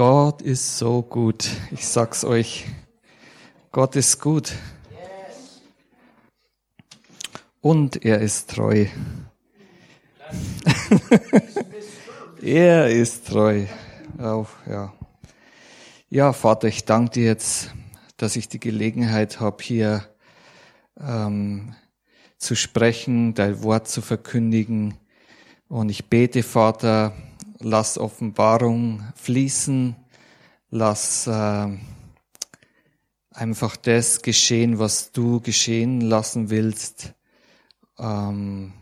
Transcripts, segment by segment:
Gott ist so gut. Ich sag's euch. Gott ist gut. Und er ist treu. er ist treu. Auch, ja. Ja, Vater, ich danke dir jetzt, dass ich die Gelegenheit habe, hier ähm, zu sprechen, dein Wort zu verkündigen. Und ich bete, Vater, lass Offenbarung fließen, lass äh, einfach das geschehen, was du geschehen lassen willst. Ähm,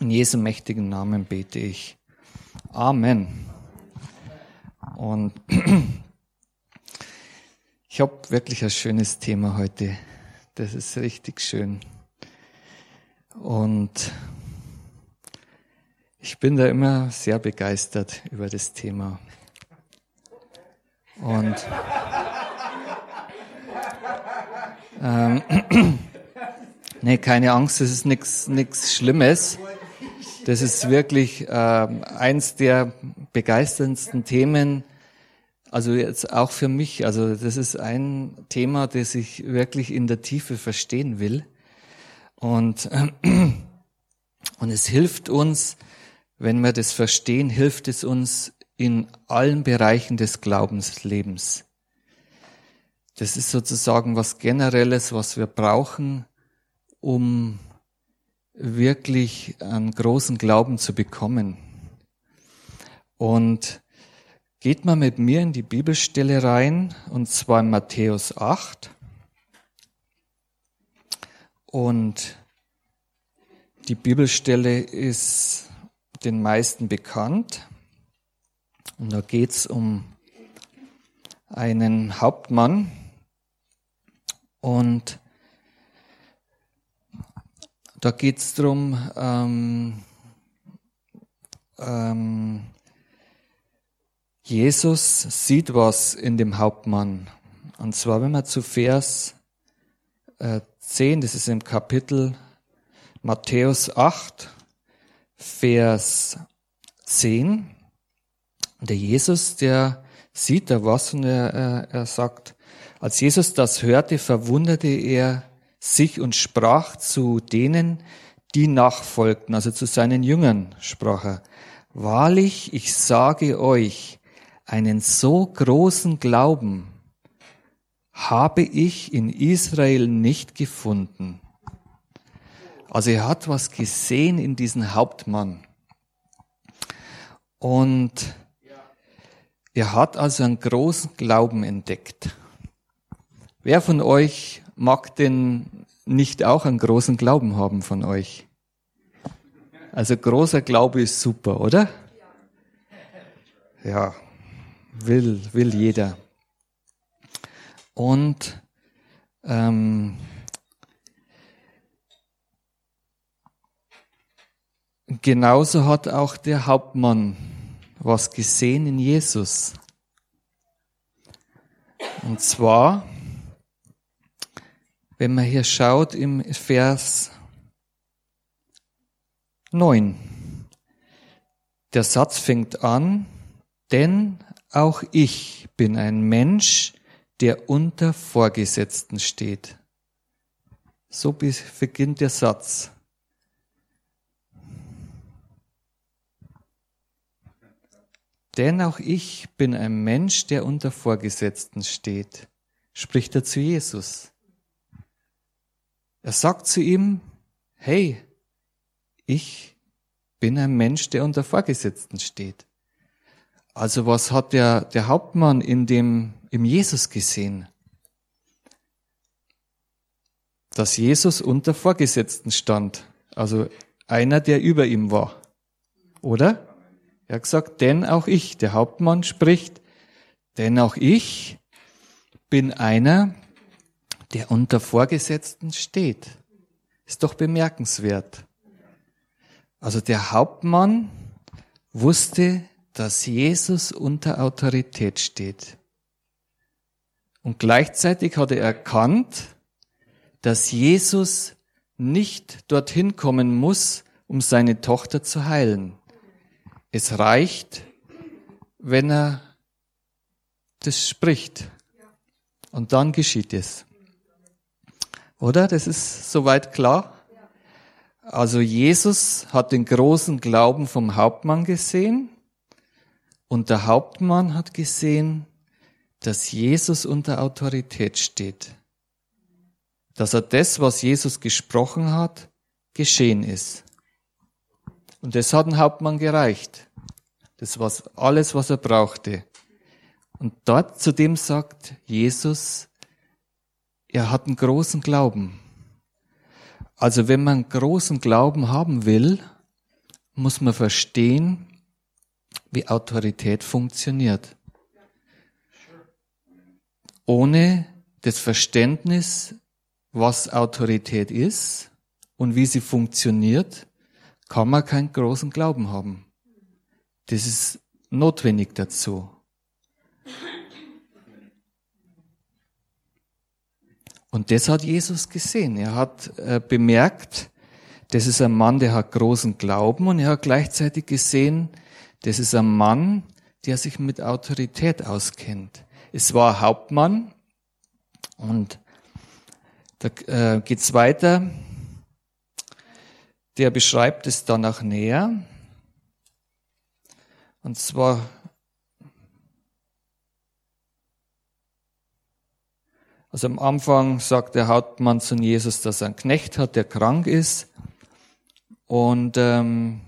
in Jesu mächtigen Namen bete ich. Amen. Und ich habe wirklich ein schönes Thema heute. Das ist richtig schön. Und ich bin da immer sehr begeistert über das Thema. Und ähm, nee, keine Angst, das ist nichts Schlimmes. Das ist wirklich ähm, eins der begeisterndsten Themen, also jetzt auch für mich. Also das ist ein Thema, das ich wirklich in der Tiefe verstehen will. Und, und es hilft uns, wenn wir das verstehen, hilft es uns in allen Bereichen des Glaubenslebens. Das ist sozusagen was Generelles, was wir brauchen, um wirklich einen großen Glauben zu bekommen. Und geht mal mit mir in die Bibelstelle rein, und zwar in Matthäus 8. Und die Bibelstelle ist den meisten bekannt. Und da geht's um einen Hauptmann und da geht's drum. Ähm, ähm, Jesus sieht was in dem Hauptmann. Und zwar, wenn man zu Vers äh, 10, das ist im Kapitel Matthäus 8, Vers 10. Der Jesus, der sieht da was und er, er, er sagt, als Jesus das hörte, verwunderte er sich und sprach zu denen, die nachfolgten, also zu seinen Jüngern sprach er, Wahrlich, ich sage euch, einen so großen Glauben habe ich in Israel nicht gefunden. Also er hat was gesehen in diesen Hauptmann. Und er hat also einen großen Glauben entdeckt. Wer von euch mag denn nicht auch einen großen Glauben haben von euch? Also großer Glaube ist super, oder? Ja, will, will jeder. Und ähm, genauso hat auch der Hauptmann was gesehen in Jesus. Und zwar, wenn man hier schaut im Vers 9. Der Satz fängt an, denn auch ich bin ein Mensch, der unter Vorgesetzten steht. So beginnt der Satz. Denn auch ich bin ein Mensch, der unter Vorgesetzten steht, spricht er zu Jesus. Er sagt zu ihm, hey, ich bin ein Mensch, der unter Vorgesetzten steht. Also was hat der, der Hauptmann in dem, im Jesus gesehen? Dass Jesus unter Vorgesetzten stand. Also einer, der über ihm war. Oder? Er hat gesagt, denn auch ich, der Hauptmann spricht, denn auch ich bin einer, der unter Vorgesetzten steht. Ist doch bemerkenswert. Also der Hauptmann wusste, dass Jesus unter Autorität steht. Und gleichzeitig hat er erkannt, dass Jesus nicht dorthin kommen muss, um seine Tochter zu heilen. Es reicht, wenn er das spricht. Und dann geschieht es. Oder? Das ist soweit klar? Also Jesus hat den großen Glauben vom Hauptmann gesehen und der Hauptmann hat gesehen, dass Jesus unter Autorität steht. Dass er das, was Jesus gesprochen hat, geschehen ist. Und das hat dem Hauptmann gereicht. Das war alles, was er brauchte. Und dort zu dem sagt Jesus, er hat einen großen Glauben. Also wenn man großen Glauben haben will, muss man verstehen, wie Autorität funktioniert. Ohne das Verständnis, was Autorität ist und wie sie funktioniert, kann man keinen großen Glauben haben. Das ist notwendig dazu. Und das hat Jesus gesehen. Er hat äh, bemerkt, das ist ein Mann, der hat großen Glauben und er hat gleichzeitig gesehen, das ist ein Mann, der sich mit Autorität auskennt. Es war Hauptmann und da äh, geht's weiter. Der beschreibt es danach näher. Und zwar Also am Anfang sagt der Hauptmann zu Jesus, dass er einen Knecht hat, der krank ist. Und ähm,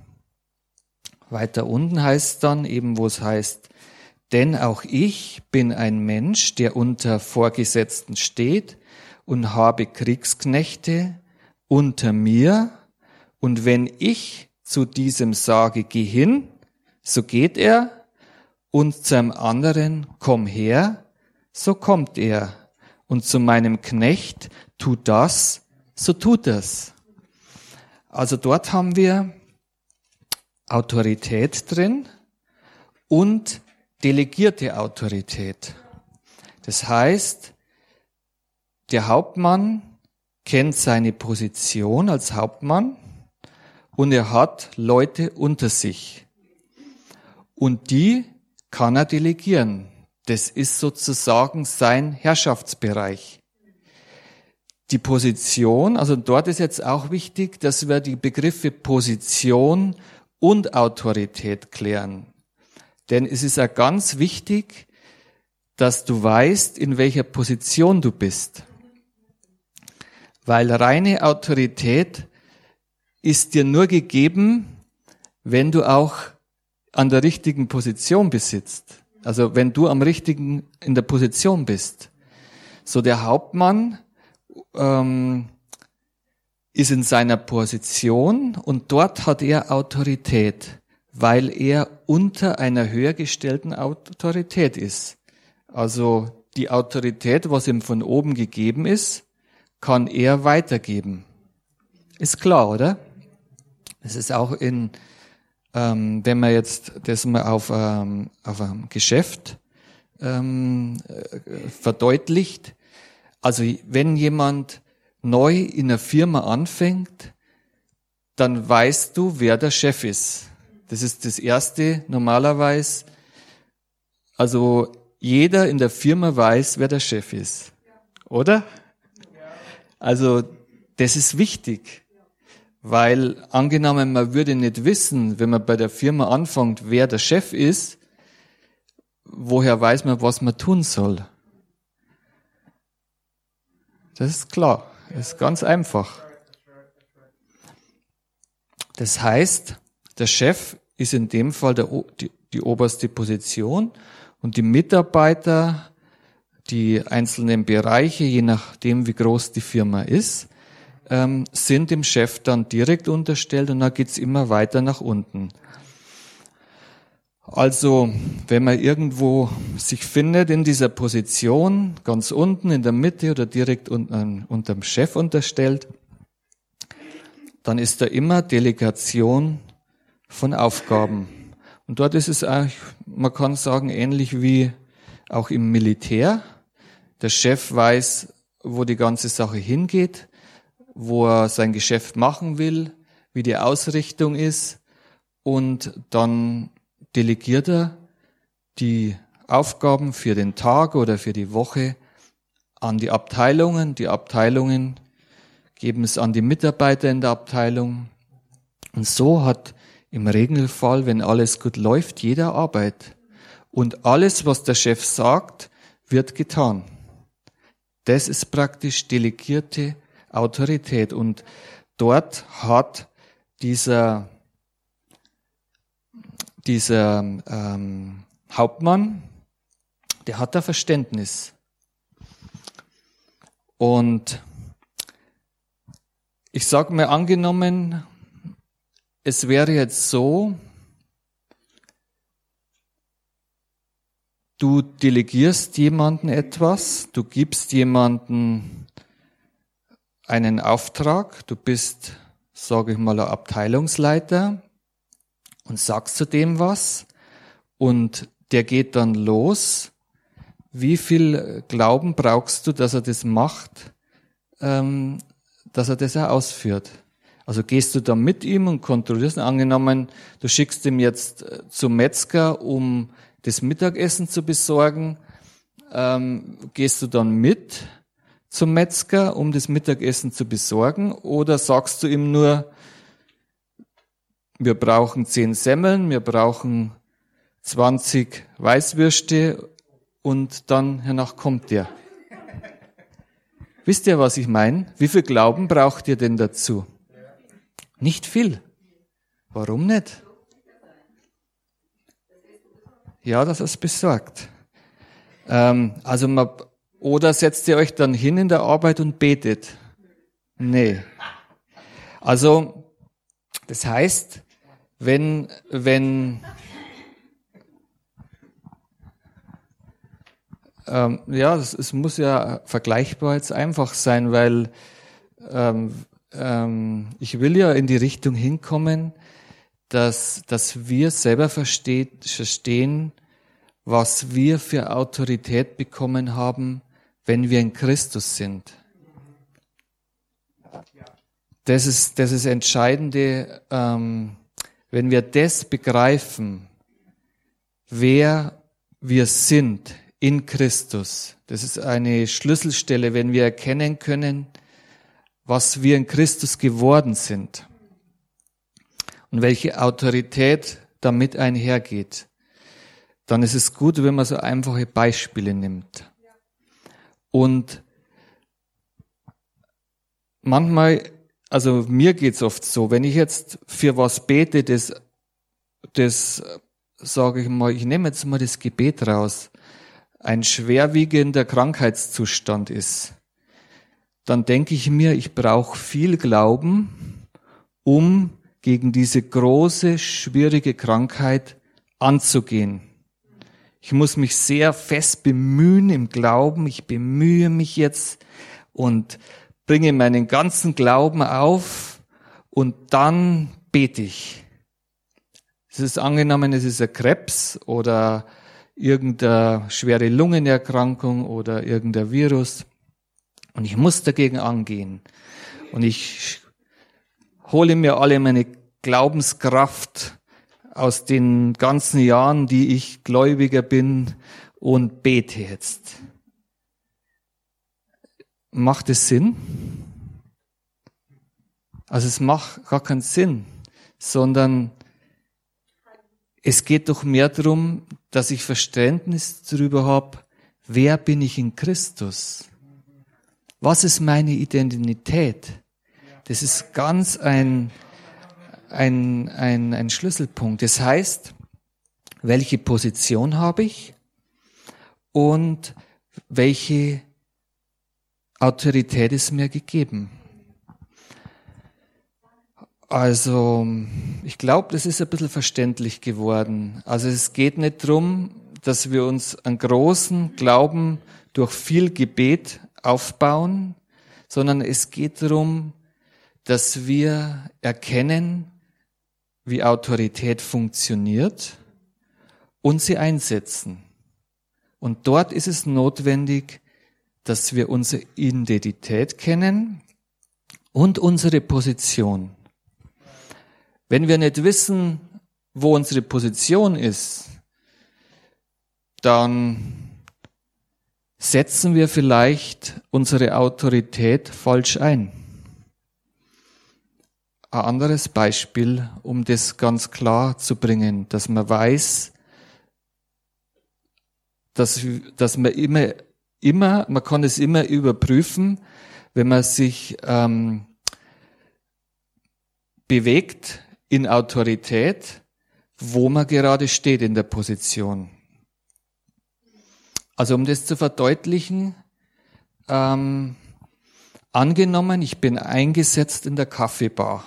weiter unten heißt dann eben, wo es heißt, denn auch ich bin ein Mensch, der unter Vorgesetzten steht und habe Kriegsknechte unter mir. Und wenn ich zu diesem sage, geh hin, so geht er. Und zum anderen, komm her, so kommt er und zu meinem Knecht, tu das, so tut es. Also dort haben wir Autorität drin und delegierte Autorität. Das heißt, der Hauptmann kennt seine Position als Hauptmann und er hat Leute unter sich. Und die kann er delegieren. Das ist sozusagen sein Herrschaftsbereich. Die Position, also dort ist jetzt auch wichtig, dass wir die Begriffe Position und Autorität klären. Denn es ist ja ganz wichtig, dass du weißt, in welcher Position du bist. Weil reine Autorität ist dir nur gegeben, wenn du auch an der richtigen Position besitzt. Also wenn du am richtigen in der Position bist. So der Hauptmann ähm, ist in seiner Position und dort hat er Autorität, weil er unter einer höher gestellten Autorität ist. Also die Autorität, was ihm von oben gegeben ist, kann er weitergeben. Ist klar, oder? Es ist auch in ähm, wenn man jetzt das mal auf, ähm, auf ein Geschäft ähm, äh, verdeutlicht, also wenn jemand neu in einer Firma anfängt, dann weißt du, wer der Chef ist. Das ist das Erste normalerweise. Also jeder in der Firma weiß, wer der Chef ist. Oder? Also das ist wichtig. Weil angenommen, man würde nicht wissen, wenn man bei der Firma anfängt, wer der Chef ist, woher weiß man, was man tun soll? Das ist klar. Das ist ganz einfach. Das heißt, der Chef ist in dem Fall der, die, die oberste Position und die Mitarbeiter, die einzelnen Bereiche, je nachdem, wie groß die Firma ist, ähm, sind dem Chef dann direkt unterstellt und dann geht's immer weiter nach unten. Also, wenn man irgendwo sich findet in dieser Position, ganz unten in der Mitte oder direkt unten, unterm Chef unterstellt, dann ist da immer Delegation von Aufgaben. Und dort ist es eigentlich, man kann sagen, ähnlich wie auch im Militär. Der Chef weiß, wo die ganze Sache hingeht wo er sein Geschäft machen will, wie die Ausrichtung ist und dann delegiert er die Aufgaben für den Tag oder für die Woche an die Abteilungen. Die Abteilungen geben es an die Mitarbeiter in der Abteilung. Und so hat im Regelfall, wenn alles gut läuft, jeder Arbeit. Und alles, was der Chef sagt, wird getan. Das ist praktisch delegierte Autorität. Und dort hat dieser, dieser ähm, Hauptmann, der hat da Verständnis. Und ich sage mir angenommen, es wäre jetzt so, du delegierst jemanden etwas, du gibst jemanden einen Auftrag, du bist, sage ich mal, ein Abteilungsleiter und sagst zu dem was und der geht dann los. Wie viel Glauben brauchst du, dass er das macht, ähm, dass er das auch ausführt? Also gehst du da mit ihm und kontrollierst, angenommen, du schickst ihn jetzt äh, zum Metzger, um das Mittagessen zu besorgen, ähm, gehst du dann mit zum Metzger, um das Mittagessen zu besorgen, oder sagst du ihm nur, wir brauchen zehn Semmeln, wir brauchen 20 Weißwürste und dann hernach kommt der. Wisst ihr, was ich meine? Wie viel Glauben braucht ihr denn dazu? Nicht viel. Warum nicht? Ja, das ist besorgt. Ähm, also man, oder setzt ihr euch dann hin in der Arbeit und betet? Nee. Also, das heißt, wenn, wenn, ähm, ja, es, muss ja vergleichbar jetzt einfach sein, weil ähm, ähm, ich will ja in die Richtung hinkommen, dass, dass wir selber versteht, verstehen, was wir für Autorität bekommen haben, wenn wir in Christus sind. Das ist das ist Entscheidende, ähm, wenn wir das begreifen, wer wir sind in Christus. Das ist eine Schlüsselstelle, wenn wir erkennen können, was wir in Christus geworden sind und welche Autorität damit einhergeht, dann ist es gut, wenn man so einfache Beispiele nimmt. Und manchmal, also mir geht's oft so, wenn ich jetzt für was bete, das, das sage ich mal, ich nehme jetzt mal das Gebet raus, ein schwerwiegender Krankheitszustand ist, dann denke ich mir, ich brauche viel Glauben, um gegen diese große, schwierige Krankheit anzugehen. Ich muss mich sehr fest bemühen im Glauben. Ich bemühe mich jetzt und bringe meinen ganzen Glauben auf und dann bete ich. Es ist angenommen, es ist ein Krebs oder irgendeine schwere Lungenerkrankung oder irgendein Virus. Und ich muss dagegen angehen. Und ich hole mir alle meine Glaubenskraft aus den ganzen Jahren, die ich Gläubiger bin und bete jetzt. Macht es Sinn? Also es macht gar keinen Sinn, sondern es geht doch mehr darum, dass ich Verständnis darüber habe, wer bin ich in Christus? Was ist meine Identität? Das ist ganz ein, ein, ein, ein Schlüsselpunkt. Das heißt, welche Position habe ich und welche Autorität ist mir gegeben. Also, ich glaube, das ist ein bisschen verständlich geworden. Also es geht nicht darum, dass wir uns einen großen Glauben durch viel Gebet aufbauen, sondern es geht darum, dass wir erkennen, wie Autorität funktioniert und sie einsetzen. Und dort ist es notwendig, dass wir unsere Identität kennen und unsere Position. Wenn wir nicht wissen, wo unsere Position ist, dann setzen wir vielleicht unsere Autorität falsch ein. Ein anderes Beispiel, um das ganz klar zu bringen, dass man weiß, dass, dass man immer, immer, man kann es immer überprüfen, wenn man sich ähm, bewegt in Autorität, wo man gerade steht in der Position. Also um das zu verdeutlichen, ähm, angenommen, ich bin eingesetzt in der Kaffeebar,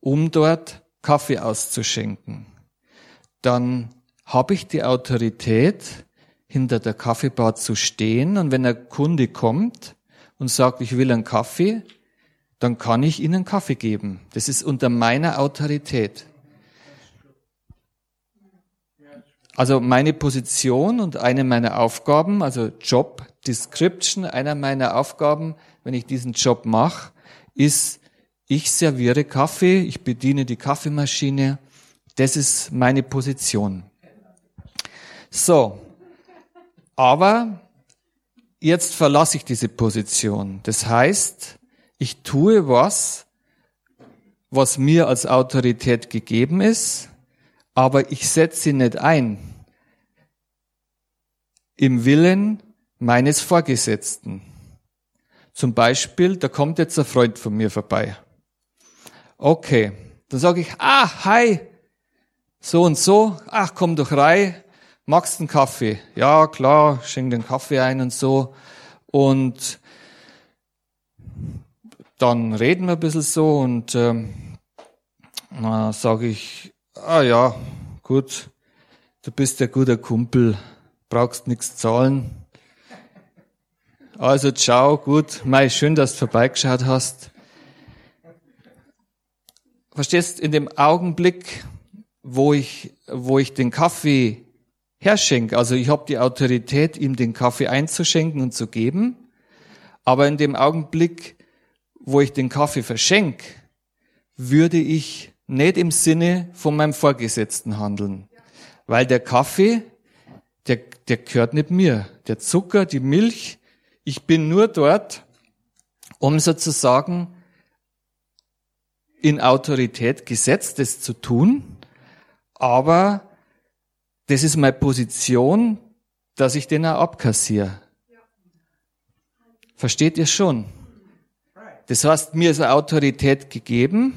um dort Kaffee auszuschenken, dann habe ich die Autorität, hinter der Kaffeebar zu stehen und wenn ein Kunde kommt und sagt, ich will einen Kaffee, dann kann ich ihnen Kaffee geben. Das ist unter meiner Autorität. Also meine Position und eine meiner Aufgaben, also Job Description, einer meiner Aufgaben, wenn ich diesen Job mache, ist, ich serviere Kaffee, ich bediene die Kaffeemaschine. Das ist meine Position. So. Aber jetzt verlasse ich diese Position. Das heißt, ich tue was, was mir als Autorität gegeben ist, aber ich setze sie nicht ein im Willen meines Vorgesetzten. Zum Beispiel, da kommt jetzt ein Freund von mir vorbei. Okay, dann sage ich, ah, hi, so und so, ach, komm doch rein, magst einen Kaffee? Ja, klar, schenk den Kaffee ein und so. Und dann reden wir ein bisschen so und ähm, sage ich, ah ja, gut, du bist ein guter Kumpel, brauchst nichts zahlen. Also ciao, gut, mei, schön, dass du vorbeigeschaut hast. Verstehst, in dem Augenblick, wo ich, wo ich den Kaffee herschenke, also ich habe die Autorität, ihm den Kaffee einzuschenken und zu geben, aber in dem Augenblick, wo ich den Kaffee verschenke, würde ich nicht im Sinne von meinem Vorgesetzten handeln. Weil der Kaffee der, der gehört nicht mir. Der Zucker, die Milch, ich bin nur dort, um sozusagen in Autorität gesetzt, das zu tun, aber das ist meine Position, dass ich den auch abkassiere. Versteht ihr schon? Das heißt, mir ist eine Autorität gegeben,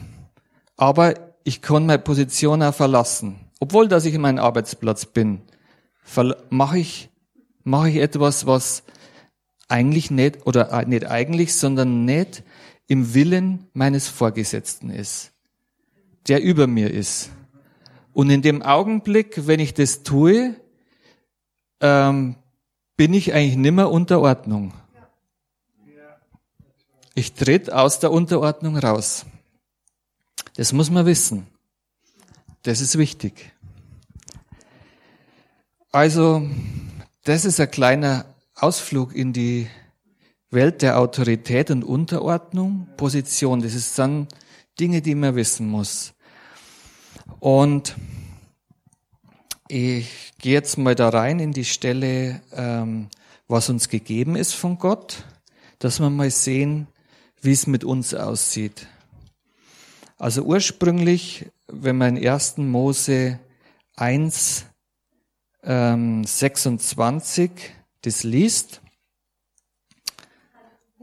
aber ich kann meine Position auch verlassen. Obwohl, dass ich in meinem Arbeitsplatz bin mache ich, mache ich etwas, was eigentlich nicht, oder äh, nicht eigentlich, sondern nicht im Willen meines Vorgesetzten ist, der über mir ist. Und in dem Augenblick, wenn ich das tue, ähm, bin ich eigentlich nimmer unter Ordnung. Ich tritt aus der Unterordnung raus. Das muss man wissen. Das ist wichtig. Also, das ist ein kleiner Ausflug in die Welt der Autorität und Unterordnung, Position. Das ist dann Dinge, die man wissen muss. Und ich gehe jetzt mal da rein in die Stelle, ähm, was uns gegeben ist von Gott, dass wir mal sehen, wie es mit uns aussieht. Also ursprünglich, wenn man in 1. Mose 1 ähm, 26 das liest,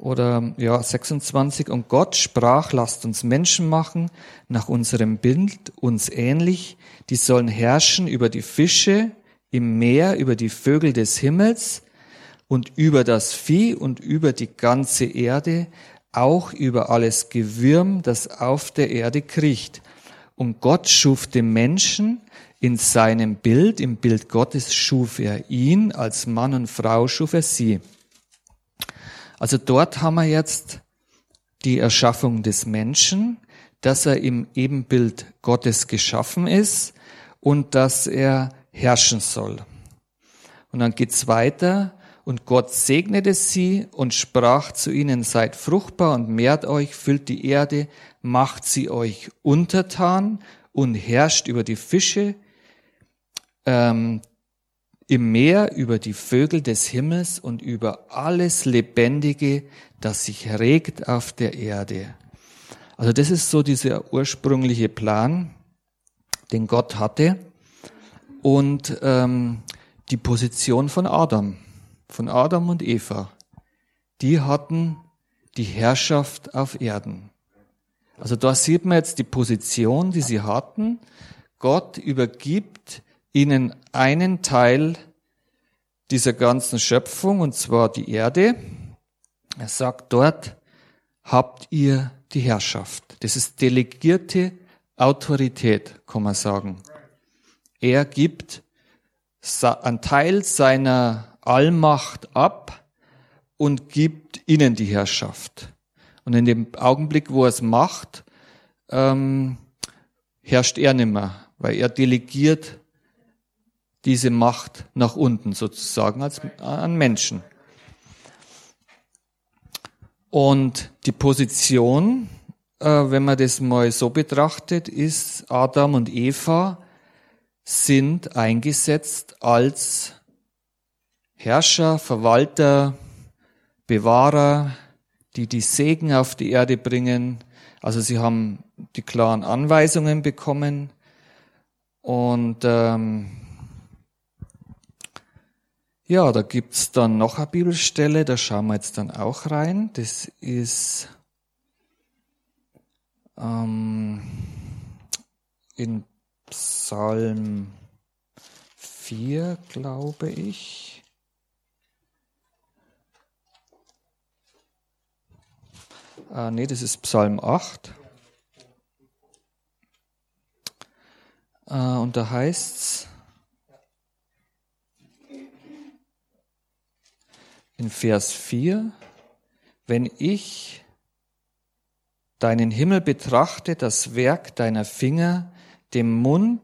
oder ja, 26, und Gott sprach, lasst uns Menschen machen, nach unserem Bild, uns ähnlich, die sollen herrschen über die Fische im Meer, über die Vögel des Himmels und über das Vieh und über die ganze Erde, auch über alles Gewürm, das auf der Erde kriecht. Und Gott schuf den Menschen in seinem Bild, im Bild Gottes schuf er ihn, als Mann und Frau schuf er sie. Also dort haben wir jetzt die Erschaffung des Menschen, dass er im Ebenbild Gottes geschaffen ist und dass er herrschen soll. Und dann geht's weiter. Und Gott segnete sie und sprach zu ihnen, seid fruchtbar und mehrt euch, füllt die Erde, macht sie euch untertan und herrscht über die Fische, ähm, im Meer, über die Vögel des Himmels und über alles Lebendige, das sich regt auf der Erde. Also das ist so dieser ursprüngliche Plan, den Gott hatte und ähm, die Position von Adam, von Adam und Eva. Die hatten die Herrschaft auf Erden. Also da sieht man jetzt die Position, die sie hatten. Gott übergibt ihnen einen Teil dieser ganzen Schöpfung, und zwar die Erde. Er sagt dort, habt ihr die Herrschaft. Das ist delegierte Autorität, kann man sagen. Er gibt einen Teil seiner Allmacht ab und gibt ihnen die Herrschaft. Und in dem Augenblick, wo er es macht, ähm, herrscht er nimmer, weil er delegiert diese Macht nach unten sozusagen als, an Menschen. Und die Position, äh, wenn man das mal so betrachtet, ist Adam und Eva sind eingesetzt als Herrscher, Verwalter, Bewahrer, die die Segen auf die Erde bringen. Also sie haben die klaren Anweisungen bekommen und ähm, ja, da gibt's dann noch eine Bibelstelle, da schauen wir jetzt dann auch rein. Das ist ähm, in Psalm 4, glaube ich. Ah, nee, das ist Psalm 8. Ah, und da heißt's, in Vers 4, wenn ich deinen Himmel betrachte, das Werk deiner Finger, dem Mund,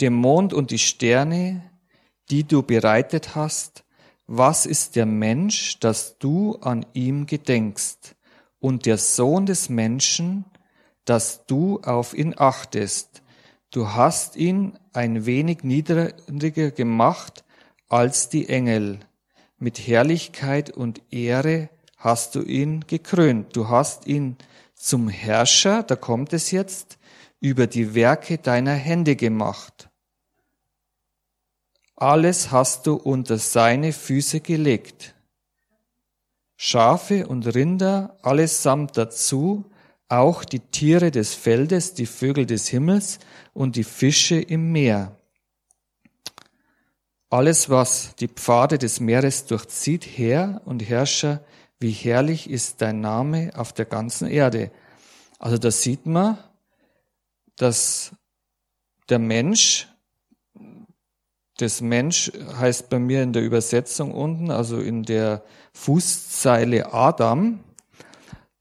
dem Mond und die Sterne, die du bereitet hast, was ist der Mensch, dass du an ihm gedenkst, und der Sohn des Menschen, dass du auf ihn achtest. Du hast ihn ein wenig niedriger gemacht als die Engel mit Herrlichkeit und Ehre hast du ihn gekrönt. Du hast ihn zum Herrscher, da kommt es jetzt, über die Werke deiner Hände gemacht. Alles hast du unter seine Füße gelegt. Schafe und Rinder allesamt dazu, auch die Tiere des Feldes, die Vögel des Himmels und die Fische im Meer alles, was die Pfade des Meeres durchzieht, Herr und Herrscher, wie herrlich ist dein Name auf der ganzen Erde. Also da sieht man, dass der Mensch, das Mensch heißt bei mir in der Übersetzung unten, also in der Fußzeile Adam,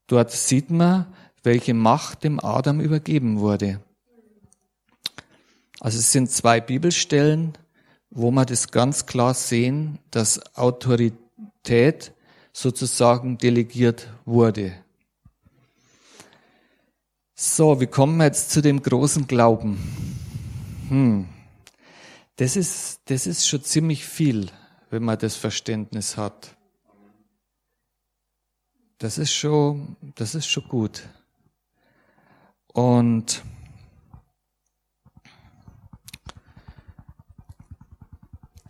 dort sieht man, welche Macht dem Adam übergeben wurde. Also es sind zwei Bibelstellen, wo wir das ganz klar sehen, dass Autorität sozusagen delegiert wurde. So, wie kommen wir jetzt zu dem großen Glauben? Hm. Das ist, das ist schon ziemlich viel, wenn man das Verständnis hat. Das ist schon, das ist schon gut. Und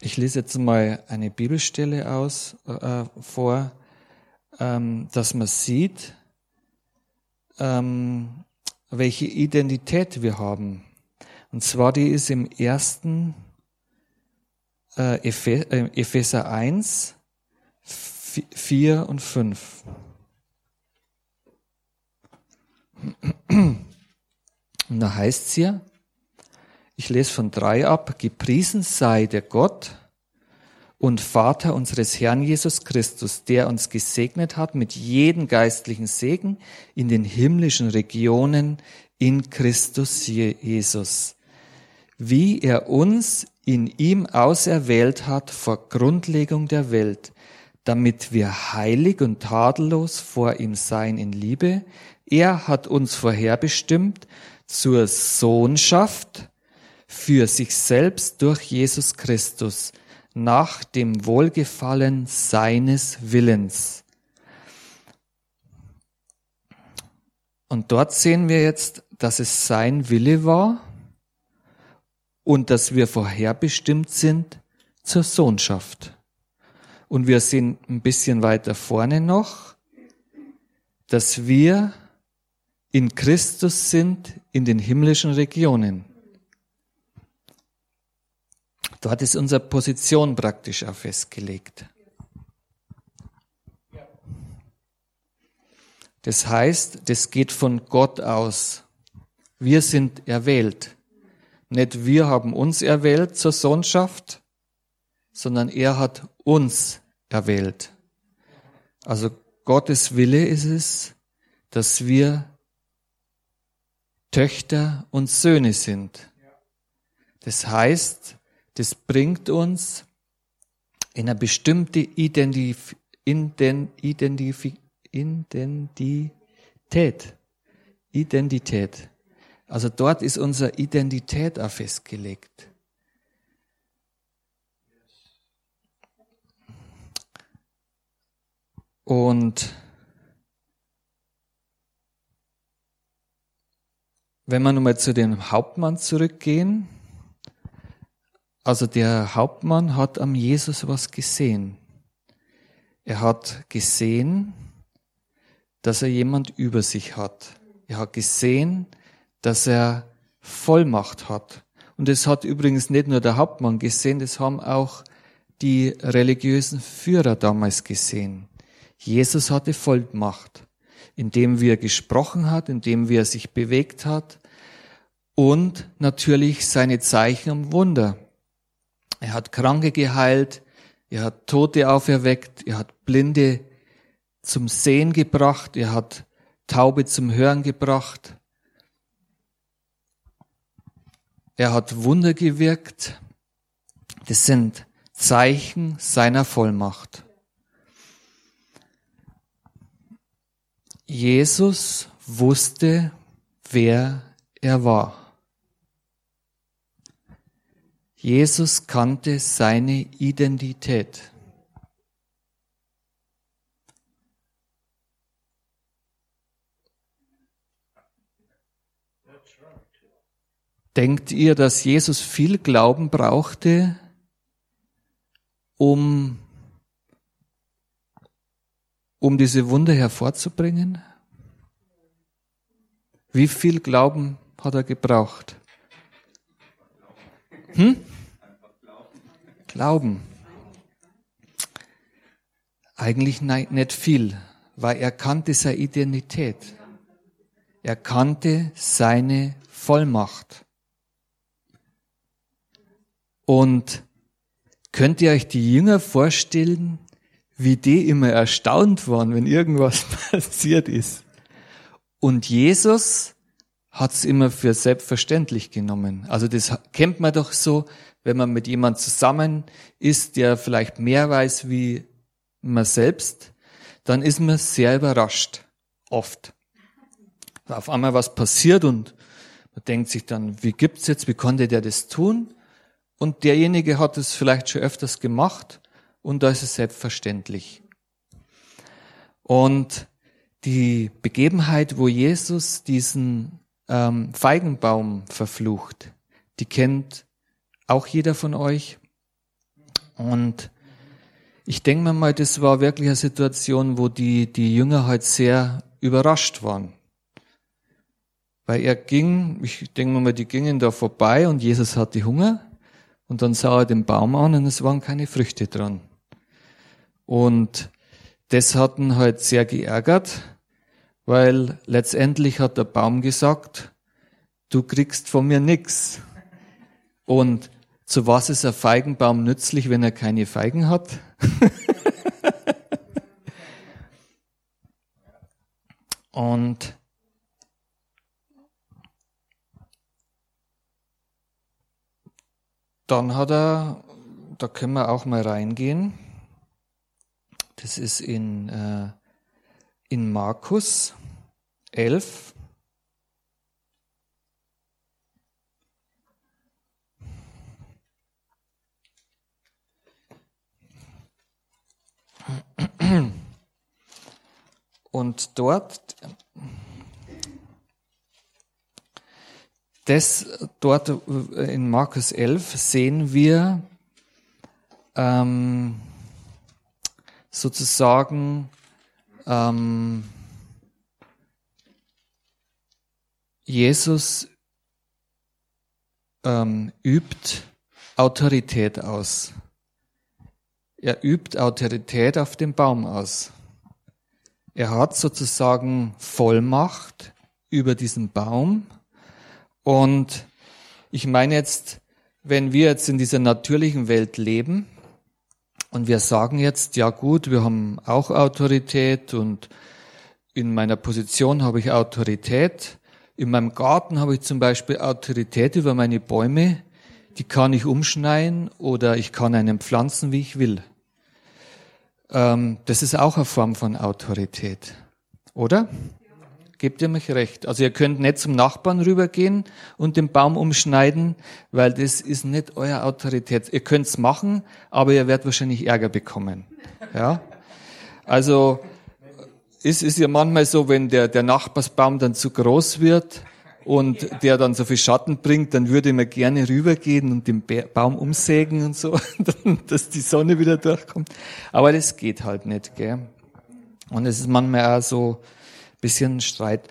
Ich lese jetzt mal eine Bibelstelle aus äh, vor, ähm, dass man sieht, ähm, welche Identität wir haben. Und zwar die ist im ersten äh, äh Epheser 1, 4 und 5. Und da heißt es hier, ich lese von drei ab. Gepriesen sei der Gott und Vater unseres Herrn Jesus Christus, der uns gesegnet hat mit jedem geistlichen Segen in den himmlischen Regionen in Christus Jesus, wie er uns in ihm auserwählt hat vor Grundlegung der Welt, damit wir heilig und tadellos vor ihm sein in Liebe. Er hat uns vorherbestimmt zur Sohnschaft für sich selbst durch Jesus Christus, nach dem Wohlgefallen seines Willens. Und dort sehen wir jetzt, dass es sein Wille war und dass wir vorherbestimmt sind zur Sohnschaft. Und wir sehen ein bisschen weiter vorne noch, dass wir in Christus sind in den himmlischen Regionen. Dort ist unsere Position praktisch auch festgelegt. Das heißt, das geht von Gott aus. Wir sind erwählt. Nicht wir haben uns erwählt zur Sohnschaft, sondern er hat uns erwählt. Also Gottes Wille ist es, dass wir Töchter und Söhne sind. Das heißt, das bringt uns in eine bestimmte Identif Identif Identität. Identität. Also dort ist unsere Identität auch festgelegt. Und wenn wir nun mal zu dem Hauptmann zurückgehen, also der Hauptmann hat am Jesus was gesehen. Er hat gesehen, dass er jemand über sich hat. Er hat gesehen, dass er Vollmacht hat. Und es hat übrigens nicht nur der Hauptmann gesehen, das haben auch die religiösen Führer damals gesehen. Jesus hatte Vollmacht, indem wie er gesprochen hat, indem wie er sich bewegt hat und natürlich seine Zeichen und Wunder. Er hat Kranke geheilt, er hat Tote auferweckt, er hat Blinde zum Sehen gebracht, er hat Taube zum Hören gebracht, er hat Wunder gewirkt. Das sind Zeichen seiner Vollmacht. Jesus wusste, wer er war. Jesus kannte seine Identität. Denkt ihr, dass Jesus viel Glauben brauchte, um um diese Wunder hervorzubringen? Wie viel Glauben hat er gebraucht? Hm? Glauben. Eigentlich nicht viel, weil er kannte seine Identität. Er kannte seine Vollmacht. Und könnt ihr euch die Jünger vorstellen, wie die immer erstaunt waren, wenn irgendwas passiert ist. Und Jesus hat's immer für selbstverständlich genommen. Also das kennt man doch so, wenn man mit jemand zusammen ist, der vielleicht mehr weiß wie man selbst, dann ist man sehr überrascht. Oft. Auf einmal was passiert und man denkt sich dann, wie gibt's jetzt, wie konnte der das tun? Und derjenige hat es vielleicht schon öfters gemacht und da ist es selbstverständlich. Und die Begebenheit, wo Jesus diesen ähm, Feigenbaum verflucht, die kennt auch jeder von euch. Und ich denke mir mal, das war wirklich eine Situation, wo die, die Jünger halt sehr überrascht waren. Weil er ging, ich denke mal, die gingen da vorbei und Jesus hatte Hunger und dann sah er den Baum an und es waren keine Früchte dran. Und das hat ihn halt sehr geärgert, weil letztendlich hat der Baum gesagt, du kriegst von mir nix. Und zu was ist ein Feigenbaum nützlich, wenn er keine Feigen hat? Und dann hat er, da können wir auch mal reingehen, das ist in, äh, in Markus 11. Und dort, das, dort in Markus 11 sehen wir ähm, sozusagen ähm, Jesus ähm, übt Autorität aus. Er übt Autorität auf dem Baum aus. Er hat sozusagen Vollmacht über diesen Baum. Und ich meine jetzt, wenn wir jetzt in dieser natürlichen Welt leben und wir sagen jetzt, ja gut, wir haben auch Autorität und in meiner Position habe ich Autorität, in meinem Garten habe ich zum Beispiel Autorität über meine Bäume, die kann ich umschneiden oder ich kann einen pflanzen, wie ich will. Ähm, das ist auch eine Form von Autorität, oder? Gebt ihr mich recht? Also ihr könnt nicht zum Nachbarn rübergehen und den Baum umschneiden, weil das ist nicht euer Autorität. Ihr könnt's machen, aber ihr werdet wahrscheinlich Ärger bekommen. Ja? Also es ist ja manchmal so, wenn der, der Nachbarsbaum dann zu groß wird und der dann so viel Schatten bringt, dann würde man gerne rübergehen und den Baum umsägen und so, dass die Sonne wieder durchkommt. Aber das geht halt nicht, gell? Und es ist manchmal auch so bisschen Streit.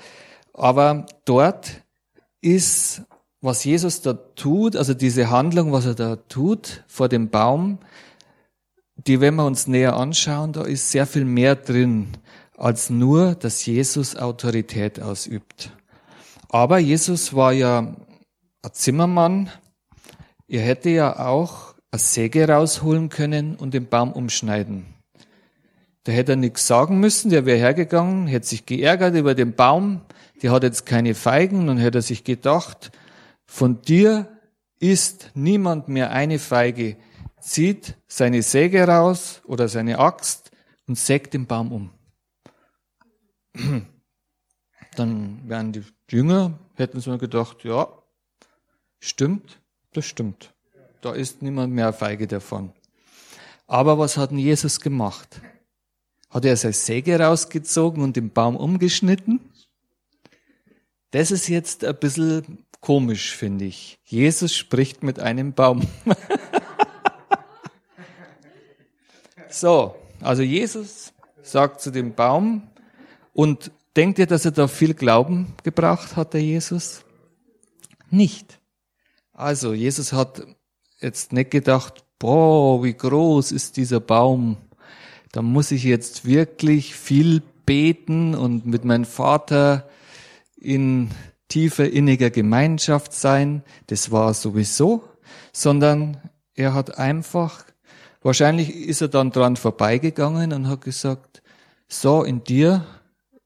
Aber dort ist, was Jesus da tut, also diese Handlung, was er da tut vor dem Baum, die, wenn wir uns näher anschauen, da ist sehr viel mehr drin als nur, dass Jesus Autorität ausübt. Aber Jesus war ja ein Zimmermann. Er hätte ja auch eine Säge rausholen können und den Baum umschneiden. Da hätte er nichts sagen müssen, der wäre hergegangen, hätte sich geärgert über den Baum, der hat jetzt keine Feigen und hätte er sich gedacht, von dir isst niemand mehr eine Feige, zieht seine Säge raus oder seine Axt und sägt den Baum um. Dann wären die Jünger, hätten sie mir gedacht, ja, stimmt, das stimmt. Da ist niemand mehr Feige davon. Aber was hat denn Jesus gemacht? Hat er seine Säge rausgezogen und den Baum umgeschnitten? Das ist jetzt ein bisschen komisch, finde ich. Jesus spricht mit einem Baum. so, also Jesus sagt zu dem Baum, und denkt ihr, dass er da viel Glauben gebracht hat, der Jesus? Nicht. Also, Jesus hat jetzt nicht gedacht, boah, wie groß ist dieser Baum. Da muss ich jetzt wirklich viel beten und mit meinem Vater in tiefer inniger Gemeinschaft sein. Das war sowieso, sondern er hat einfach, wahrscheinlich ist er dann dran vorbeigegangen und hat gesagt, so in dir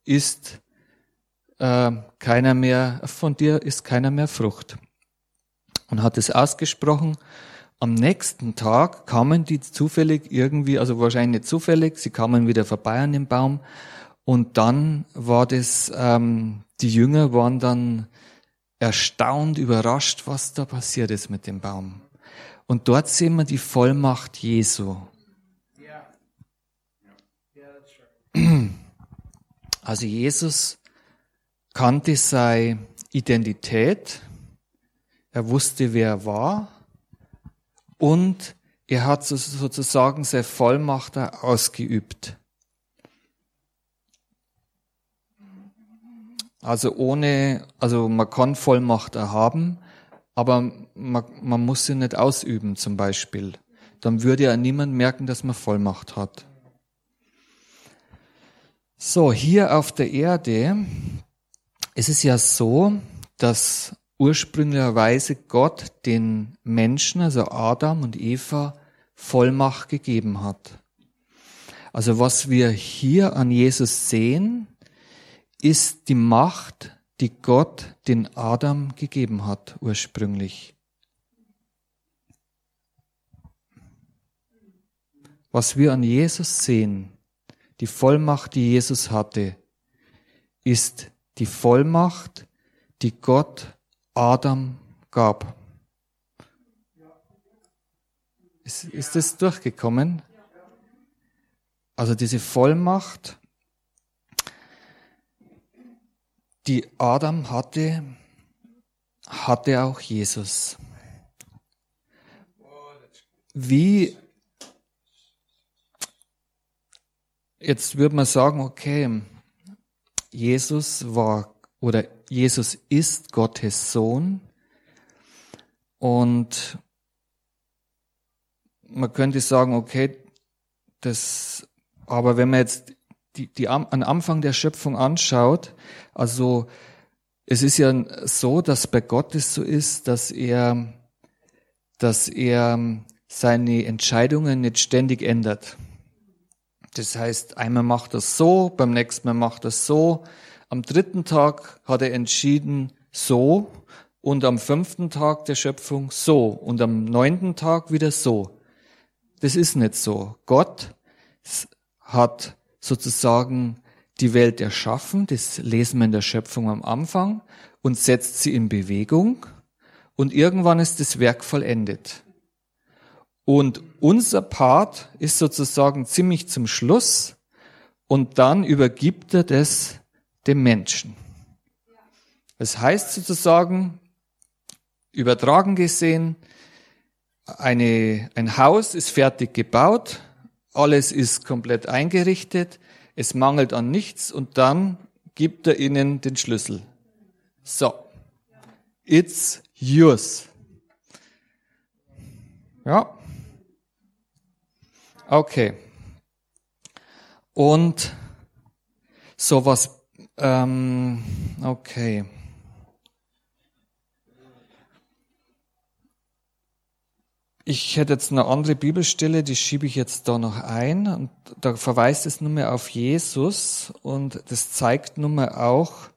ist äh, keiner mehr, von dir ist keiner mehr Frucht. Und hat es ausgesprochen. Am nächsten Tag kamen die zufällig irgendwie, also wahrscheinlich nicht zufällig, sie kamen wieder vorbei an dem Baum. Und dann war das, ähm, die Jünger waren dann erstaunt, überrascht, was da passiert ist mit dem Baum. Und dort sehen wir die Vollmacht Jesu. Also Jesus kannte seine Identität, er wusste, wer er war und er hat sozusagen seine Vollmacht ausgeübt. Also ohne, also man kann Vollmacht erhaben, aber man, man muss sie nicht ausüben zum Beispiel. Dann würde ja niemand merken, dass man Vollmacht hat. So, hier auf der Erde ist es ja so, dass ursprünglicherweise Gott den Menschen, also Adam und Eva, Vollmacht gegeben hat. Also was wir hier an Jesus sehen, ist die Macht, die Gott den Adam gegeben hat ursprünglich. Was wir an Jesus sehen, die Vollmacht, die Jesus hatte, ist die Vollmacht, die Gott Adam gab. Ist, ist das durchgekommen? Also diese Vollmacht, die Adam hatte, hatte auch Jesus. Wie, jetzt würde man sagen, okay, Jesus war oder Jesus ist Gottes Sohn und man könnte sagen, okay, das, aber wenn man jetzt die, die am Anfang der Schöpfung anschaut, also es ist ja so, dass bei Gott es so ist, dass er, dass er seine Entscheidungen nicht ständig ändert. Das heißt, einmal macht er so, beim nächsten Mal macht er so. Am dritten Tag hat er entschieden so und am fünften Tag der Schöpfung so und am neunten Tag wieder so. Das ist nicht so. Gott hat sozusagen die Welt erschaffen, das lesen wir in der Schöpfung am Anfang, und setzt sie in Bewegung und irgendwann ist das Werk vollendet. Und unser Part ist sozusagen ziemlich zum Schluss und dann übergibt er das dem Menschen. Das heißt sozusagen, übertragen gesehen, eine, ein Haus ist fertig gebaut, alles ist komplett eingerichtet, es mangelt an nichts und dann gibt er ihnen den Schlüssel. So, it's yours. Ja, Okay. Und sowas, ähm, okay. Ich hätte jetzt eine andere Bibelstelle, die schiebe ich jetzt da noch ein. Und da verweist es nun mehr auf Jesus und das zeigt nun mal auch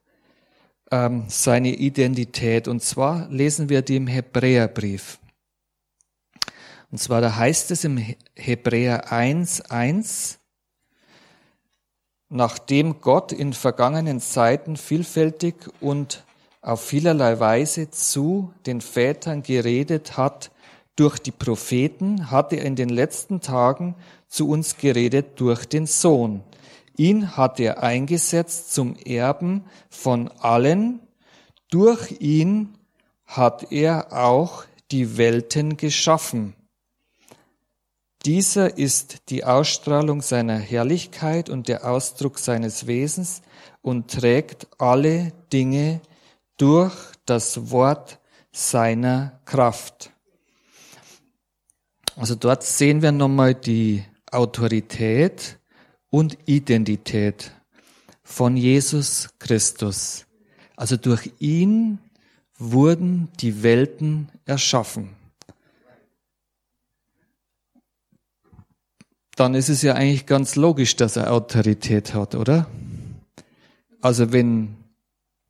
ähm, seine Identität. Und zwar lesen wir die im Hebräerbrief. Und zwar, da heißt es im Hebräer 1, 1, nachdem Gott in vergangenen Zeiten vielfältig und auf vielerlei Weise zu den Vätern geredet hat durch die Propheten, hat er in den letzten Tagen zu uns geredet durch den Sohn. Ihn hat er eingesetzt zum Erben von allen. Durch ihn hat er auch die Welten geschaffen. Dieser ist die Ausstrahlung seiner Herrlichkeit und der Ausdruck seines Wesens und trägt alle Dinge durch das Wort seiner Kraft. Also dort sehen wir nochmal die Autorität und Identität von Jesus Christus. Also durch ihn wurden die Welten erschaffen. Dann ist es ja eigentlich ganz logisch, dass er Autorität hat, oder? Also wenn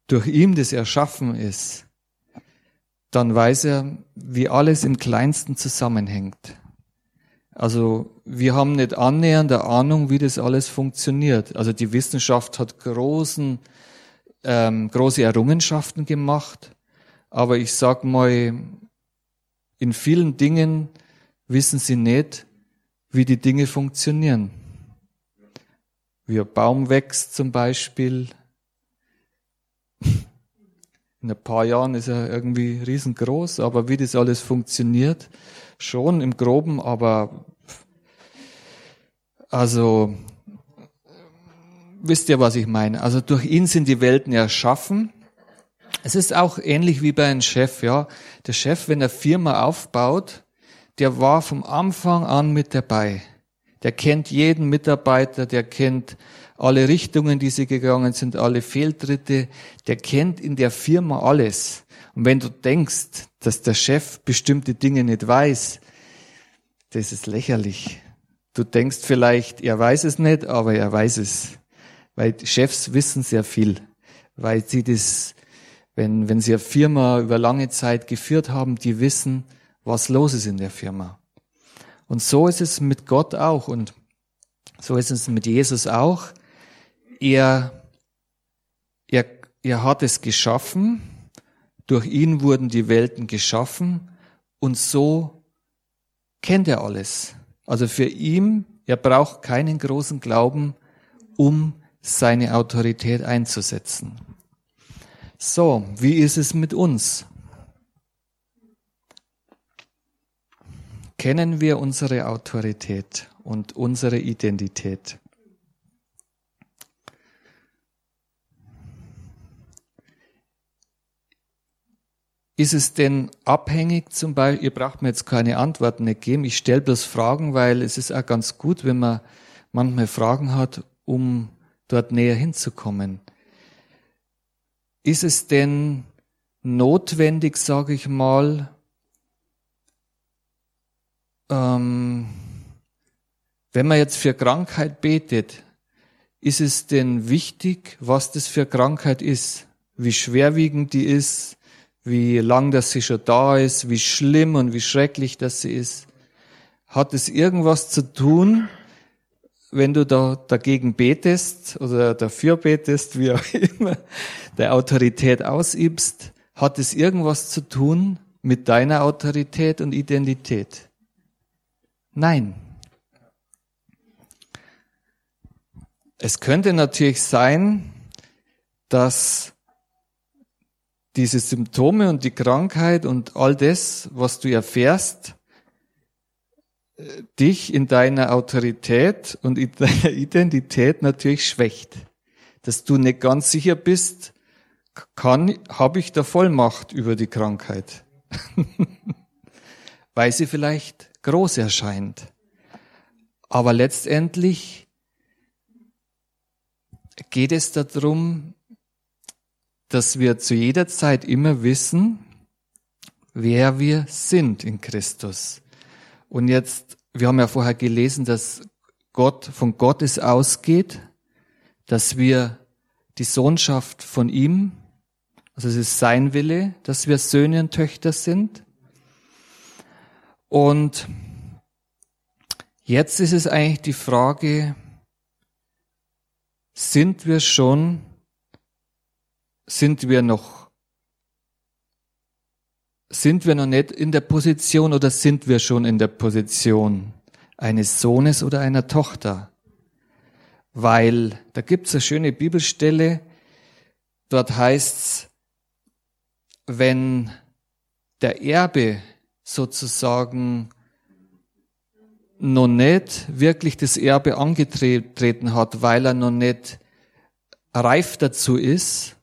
durch ihm das erschaffen ist, dann weiß er, wie alles im kleinsten zusammenhängt. Also wir haben nicht annähernd eine Ahnung, wie das alles funktioniert. Also die Wissenschaft hat großen, ähm, große Errungenschaften gemacht, aber ich sag mal, in vielen Dingen wissen sie nicht, wie die Dinge funktionieren. Wie ein Baum wächst zum Beispiel. In ein paar Jahren ist er irgendwie riesengroß, aber wie das alles funktioniert, schon im Groben, aber also wisst ihr, was ich meine? Also durch ihn sind die Welten erschaffen. Es ist auch ähnlich wie bei einem Chef, ja. Der Chef, wenn er Firma aufbaut, der war vom Anfang an mit dabei. Der kennt jeden Mitarbeiter, der kennt alle Richtungen, die sie gegangen sind, alle Fehltritte. Der kennt in der Firma alles. Und wenn du denkst, dass der Chef bestimmte Dinge nicht weiß, das ist lächerlich. Du denkst vielleicht, er weiß es nicht, aber er weiß es. Weil Chefs wissen sehr viel. Weil sie das, wenn, wenn sie eine Firma über lange Zeit geführt haben, die wissen, was los ist in der Firma. Und so ist es mit Gott auch und so ist es mit Jesus auch. Er, er, er hat es geschaffen, durch ihn wurden die Welten geschaffen und so kennt er alles. Also für ihn Er braucht keinen großen Glauben, um seine Autorität einzusetzen. So, wie ist es mit uns? Kennen wir unsere Autorität und unsere Identität? Ist es denn abhängig zum Beispiel, ihr braucht mir jetzt keine Antworten nicht geben, ich stelle bloß Fragen, weil es ist auch ganz gut, wenn man manchmal Fragen hat, um dort näher hinzukommen. Ist es denn notwendig, sage ich mal, ähm, wenn man jetzt für Krankheit betet, ist es denn wichtig, was das für Krankheit ist, wie schwerwiegend die ist, wie lang das sie schon da ist, wie schlimm und wie schrecklich das sie ist. Hat es irgendwas zu tun, wenn du da dagegen betest oder dafür betest, wie auch immer, der Autorität ausübst, hat es irgendwas zu tun mit deiner Autorität und Identität? Nein. Es könnte natürlich sein, dass diese Symptome und die Krankheit und all das, was du erfährst, dich in deiner Autorität und in deiner Identität natürlich schwächt. Dass du nicht ganz sicher bist, kann, habe ich da Vollmacht über die Krankheit. Weil sie vielleicht groß erscheint. Aber letztendlich geht es darum, dass wir zu jeder Zeit immer wissen, wer wir sind in Christus. Und jetzt, wir haben ja vorher gelesen, dass Gott von Gottes ausgeht, dass wir die Sohnschaft von ihm, also es ist sein Wille, dass wir Söhne und Töchter sind. Und jetzt ist es eigentlich die Frage, sind wir schon sind wir noch, sind wir noch nicht in der Position oder sind wir schon in der Position eines Sohnes oder einer Tochter? Weil da gibt's eine schöne Bibelstelle, dort heißt's, wenn der Erbe sozusagen noch nicht wirklich das Erbe angetreten hat, weil er noch nicht reif dazu ist,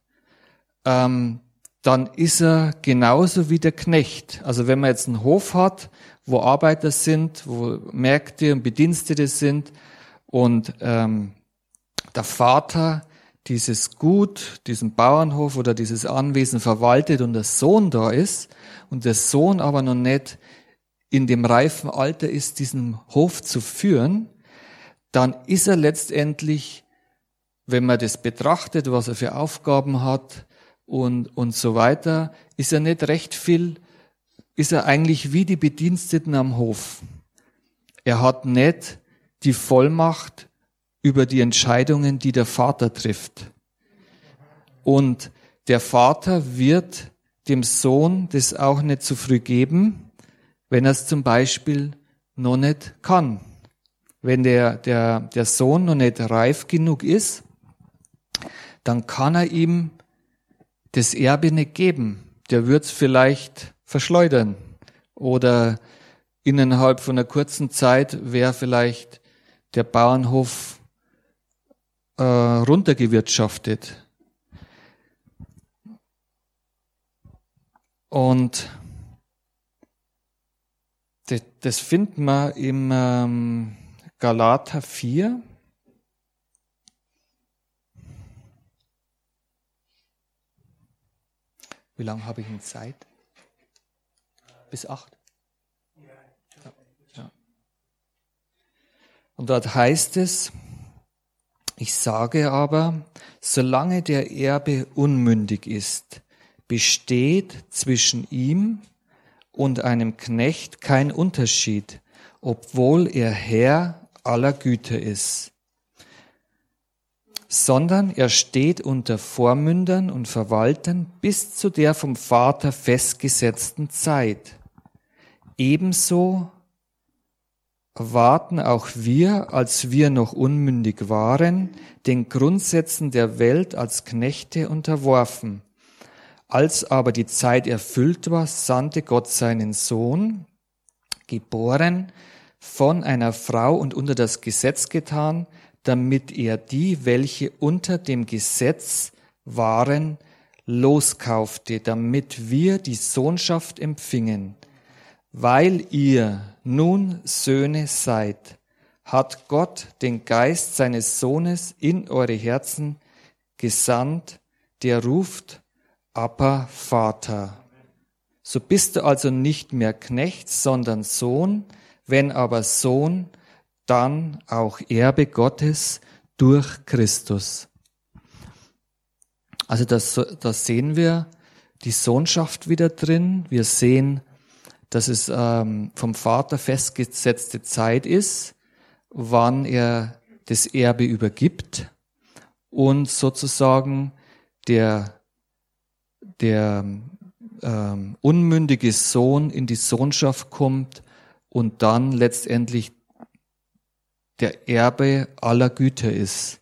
ähm, dann ist er genauso wie der Knecht. Also wenn man jetzt einen Hof hat, wo Arbeiter sind, wo Märkte und Bedienstete sind und ähm, der Vater dieses Gut, diesen Bauernhof oder dieses Anwesen verwaltet und der Sohn da ist und der Sohn aber noch nicht in dem reifen Alter ist, diesen Hof zu führen, dann ist er letztendlich, wenn man das betrachtet, was er für Aufgaben hat, und, und so weiter, ist er nicht recht viel, ist er eigentlich wie die Bediensteten am Hof. Er hat nicht die Vollmacht über die Entscheidungen, die der Vater trifft. Und der Vater wird dem Sohn das auch nicht zu früh geben, wenn er es zum Beispiel noch nicht kann. Wenn der, der, der Sohn noch nicht reif genug ist, dann kann er ihm das Erbe nicht geben. Der wird es vielleicht verschleudern oder innerhalb von einer kurzen Zeit wäre vielleicht der Bauernhof äh, runtergewirtschaftet. Und das, finden wir im ähm, Galater 4. Wie lange habe ich in Zeit? Bis acht? Ja. Und dort heißt es, ich sage aber, solange der Erbe unmündig ist, besteht zwischen ihm und einem Knecht kein Unterschied, obwohl er Herr aller Güter ist sondern er steht unter Vormündern und Verwaltern bis zu der vom Vater festgesetzten Zeit. Ebenso warten auch wir, als wir noch unmündig waren, den Grundsätzen der Welt als Knechte unterworfen. Als aber die Zeit erfüllt war, sandte Gott seinen Sohn, geboren von einer Frau und unter das Gesetz getan, damit er die, welche unter dem Gesetz waren, loskaufte, damit wir die Sohnschaft empfingen. Weil ihr nun Söhne seid, hat Gott den Geist seines Sohnes in eure Herzen gesandt, der ruft, Abba Vater. So bist du also nicht mehr Knecht, sondern Sohn, wenn aber Sohn, dann auch Erbe Gottes durch Christus. Also das, das sehen wir die Sohnschaft wieder drin. Wir sehen, dass es ähm, vom Vater festgesetzte Zeit ist, wann er das Erbe übergibt und sozusagen der der ähm, unmündige Sohn in die Sohnschaft kommt und dann letztendlich der Erbe aller Güter ist.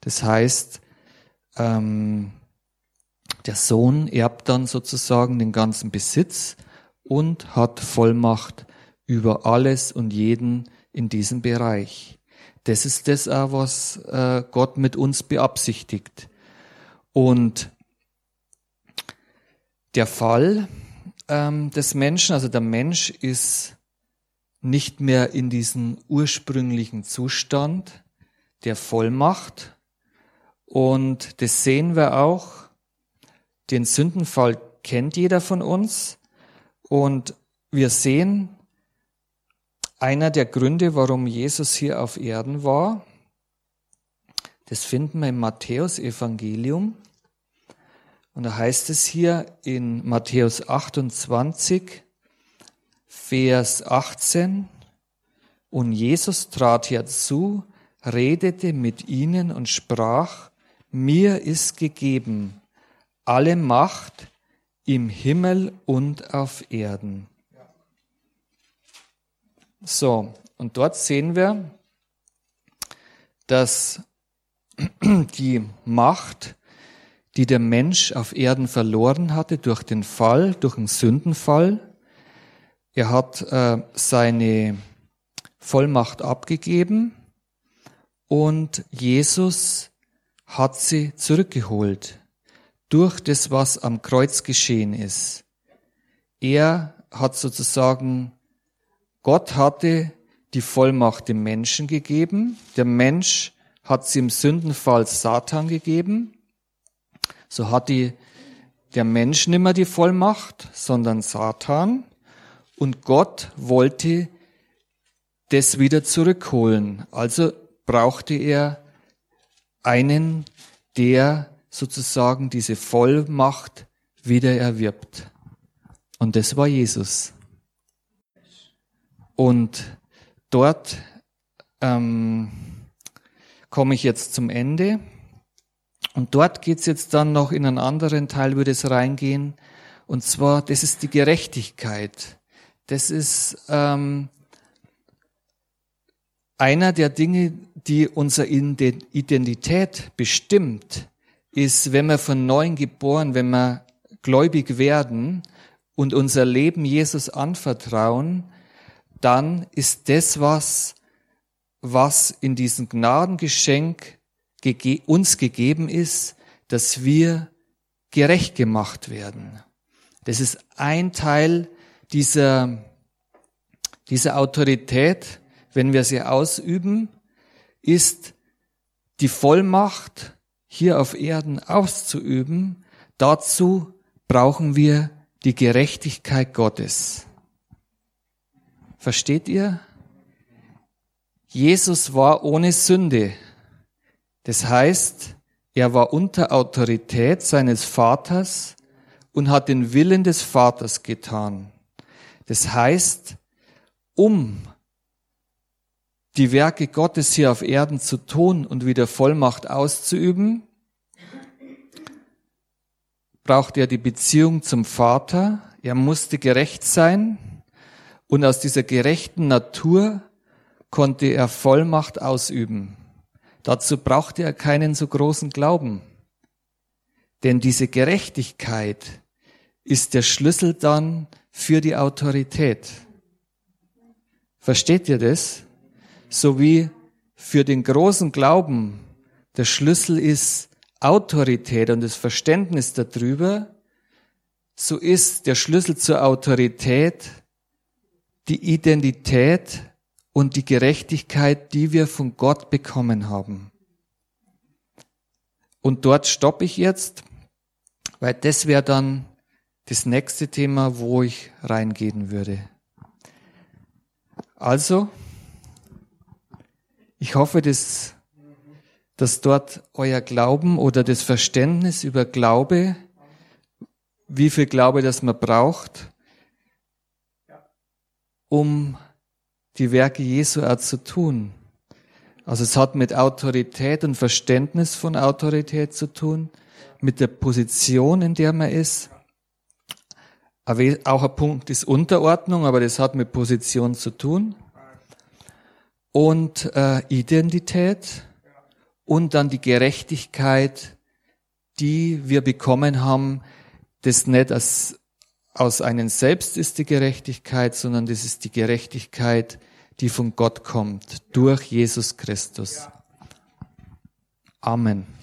Das heißt, ähm, der Sohn erbt dann sozusagen den ganzen Besitz und hat Vollmacht über alles und jeden in diesem Bereich. Das ist das auch, was äh, Gott mit uns beabsichtigt. Und der Fall ähm, des Menschen, also der Mensch ist nicht mehr in diesem ursprünglichen Zustand der Vollmacht. Und das sehen wir auch. Den Sündenfall kennt jeder von uns. Und wir sehen, einer der Gründe, warum Jesus hier auf Erden war, das finden wir im Matthäus-Evangelium. Und da heißt es hier in Matthäus 28, Vers 18, und Jesus trat herzu, redete mit ihnen und sprach, mir ist gegeben alle Macht im Himmel und auf Erden. So, und dort sehen wir, dass die Macht die der Mensch auf Erden verloren hatte durch den Fall, durch den Sündenfall. Er hat äh, seine Vollmacht abgegeben und Jesus hat sie zurückgeholt durch das, was am Kreuz geschehen ist. Er hat sozusagen, Gott hatte die Vollmacht dem Menschen gegeben, der Mensch hat sie im Sündenfall Satan gegeben so hat die, der Mensch nicht mehr die Vollmacht, sondern Satan. Und Gott wollte das wieder zurückholen. Also brauchte er einen, der sozusagen diese Vollmacht wieder erwirbt. Und das war Jesus. Und dort ähm, komme ich jetzt zum Ende. Und dort geht's jetzt dann noch in einen anderen Teil, würde es reingehen. Und zwar, das ist die Gerechtigkeit. Das ist ähm, einer der Dinge, die unsere Identität bestimmt, ist, wenn wir von neuem geboren, wenn wir gläubig werden und unser Leben Jesus anvertrauen, dann ist das was, was in diesem Gnadengeschenk uns gegeben ist, dass wir gerecht gemacht werden. Das ist ein Teil dieser, dieser Autorität, wenn wir sie ausüben, ist die Vollmacht hier auf Erden auszuüben. Dazu brauchen wir die Gerechtigkeit Gottes. Versteht ihr? Jesus war ohne Sünde. Das heißt, er war unter Autorität seines Vaters und hat den Willen des Vaters getan. Das heißt, um die Werke Gottes hier auf Erden zu tun und wieder Vollmacht auszuüben, braucht er die Beziehung zum Vater. Er musste gerecht sein und aus dieser gerechten Natur konnte er Vollmacht ausüben. Dazu brauchte er keinen so großen Glauben. Denn diese Gerechtigkeit ist der Schlüssel dann für die Autorität. Versteht ihr das? So wie für den großen Glauben der Schlüssel ist Autorität und das Verständnis darüber, so ist der Schlüssel zur Autorität die Identität und die Gerechtigkeit, die wir von Gott bekommen haben. Und dort stoppe ich jetzt, weil das wäre dann das nächste Thema, wo ich reingehen würde. Also, ich hoffe, dass, dass dort euer Glauben oder das Verständnis über Glaube, wie viel Glaube das man braucht, um die Werke Jesu auch zu tun. Also es hat mit Autorität und Verständnis von Autorität zu tun, mit der Position, in der man ist. Auch ein Punkt ist Unterordnung, aber das hat mit Position zu tun. Und äh, Identität und dann die Gerechtigkeit, die wir bekommen haben, das nicht als aus einem selbst ist die Gerechtigkeit, sondern das ist die Gerechtigkeit, die von Gott kommt, durch Jesus Christus. Amen.